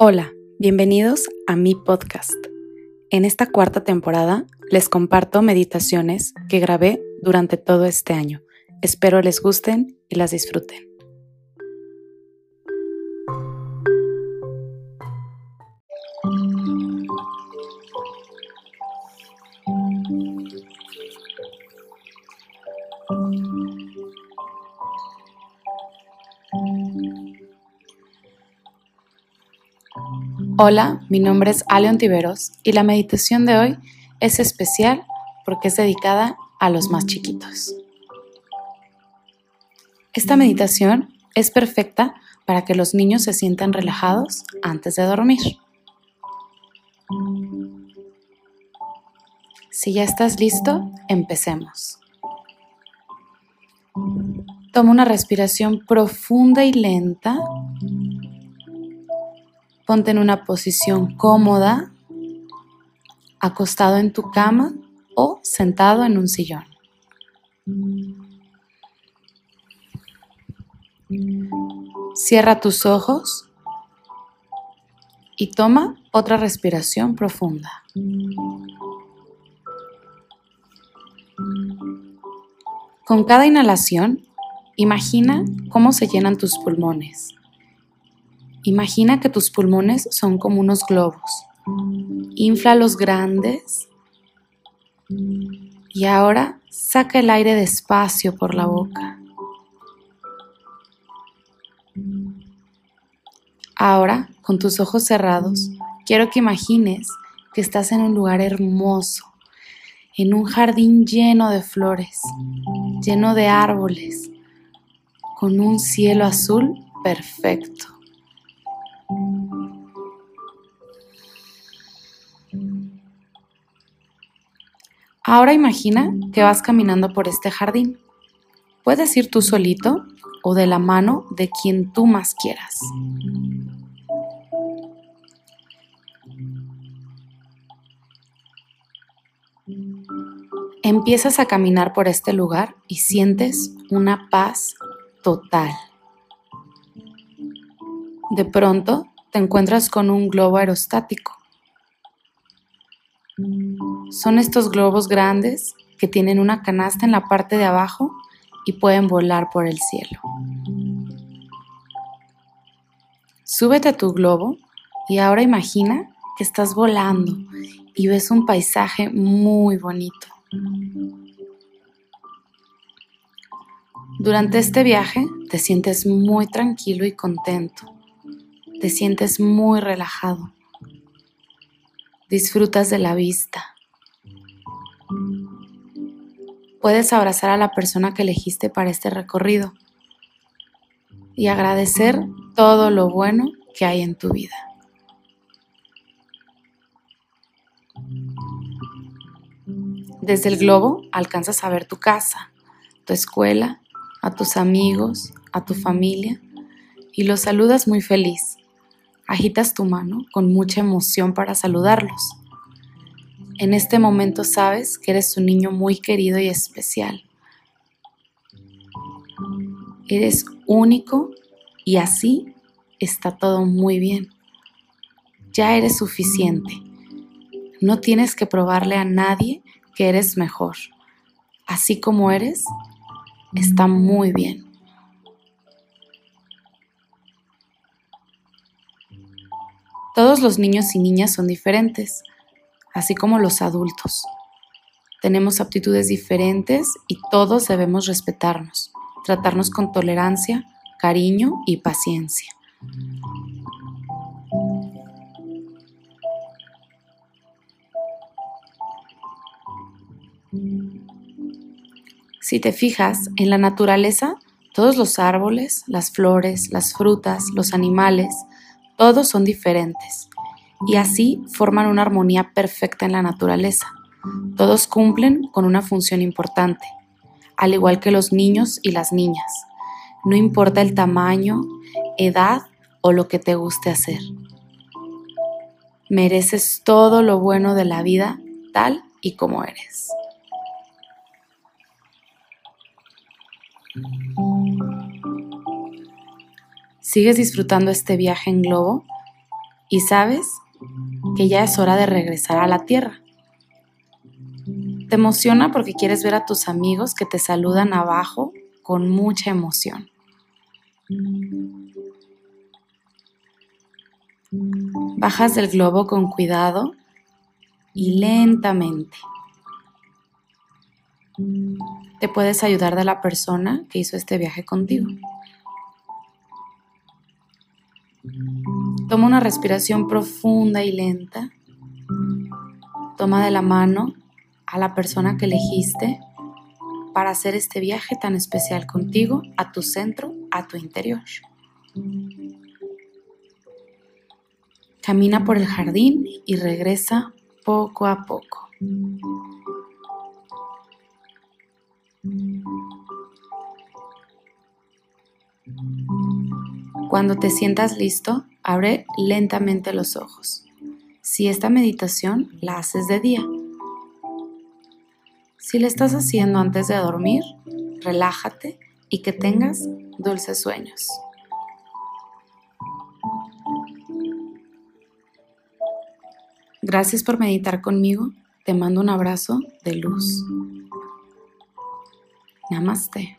Hola, bienvenidos a mi podcast. En esta cuarta temporada les comparto meditaciones que grabé durante todo este año. Espero les gusten y las disfruten. Hola, mi nombre es Aleon Tiveros y la meditación de hoy es especial porque es dedicada a los más chiquitos. Esta meditación es perfecta para que los niños se sientan relajados antes de dormir. Si ya estás listo, empecemos. Toma una respiración profunda y lenta Ponte en una posición cómoda, acostado en tu cama o sentado en un sillón. Cierra tus ojos y toma otra respiración profunda. Con cada inhalación, imagina cómo se llenan tus pulmones. Imagina que tus pulmones son como unos globos. Infla los grandes y ahora saca el aire despacio por la boca. Ahora, con tus ojos cerrados, quiero que imagines que estás en un lugar hermoso, en un jardín lleno de flores, lleno de árboles, con un cielo azul perfecto. Ahora imagina que vas caminando por este jardín. Puedes ir tú solito o de la mano de quien tú más quieras. Empiezas a caminar por este lugar y sientes una paz total. De pronto te encuentras con un globo aerostático. Son estos globos grandes que tienen una canasta en la parte de abajo y pueden volar por el cielo. Súbete a tu globo y ahora imagina que estás volando y ves un paisaje muy bonito. Durante este viaje te sientes muy tranquilo y contento. Te sientes muy relajado disfrutas de la vista. Puedes abrazar a la persona que elegiste para este recorrido y agradecer todo lo bueno que hay en tu vida. Desde el globo alcanzas a ver tu casa, tu escuela, a tus amigos, a tu familia y los saludas muy feliz Agitas tu mano con mucha emoción para saludarlos. En este momento sabes que eres un niño muy querido y especial. Eres único y así está todo muy bien. Ya eres suficiente. No tienes que probarle a nadie que eres mejor. Así como eres, está muy bien. Todos los niños y niñas son diferentes, así como los adultos. Tenemos aptitudes diferentes y todos debemos respetarnos, tratarnos con tolerancia, cariño y paciencia. Si te fijas, en la naturaleza, todos los árboles, las flores, las frutas, los animales, todos son diferentes y así forman una armonía perfecta en la naturaleza. Todos cumplen con una función importante, al igual que los niños y las niñas. No importa el tamaño, edad o lo que te guste hacer. Mereces todo lo bueno de la vida tal y como eres. ¿Sigues disfrutando este viaje en globo? y sabes que ya es hora de regresar a la tierra. Te emociona porque quieres ver a tus amigos que te saludan abajo con mucha emoción. Bajas del globo con cuidado y lentamente. Te puedes ayudar de la persona que hizo este viaje contigo. Toma una respiración profunda y lenta. Toma de la mano a la persona que elegiste para hacer este viaje tan especial contigo, a tu centro, a tu interior. Camina por el jardín y regresa poco a poco. Cuando te sientas listo, abre lentamente los ojos. Si esta meditación la haces de día. Si la estás haciendo antes de dormir, relájate y que tengas dulces sueños. Gracias por meditar conmigo. Te mando un abrazo de luz. Namaste.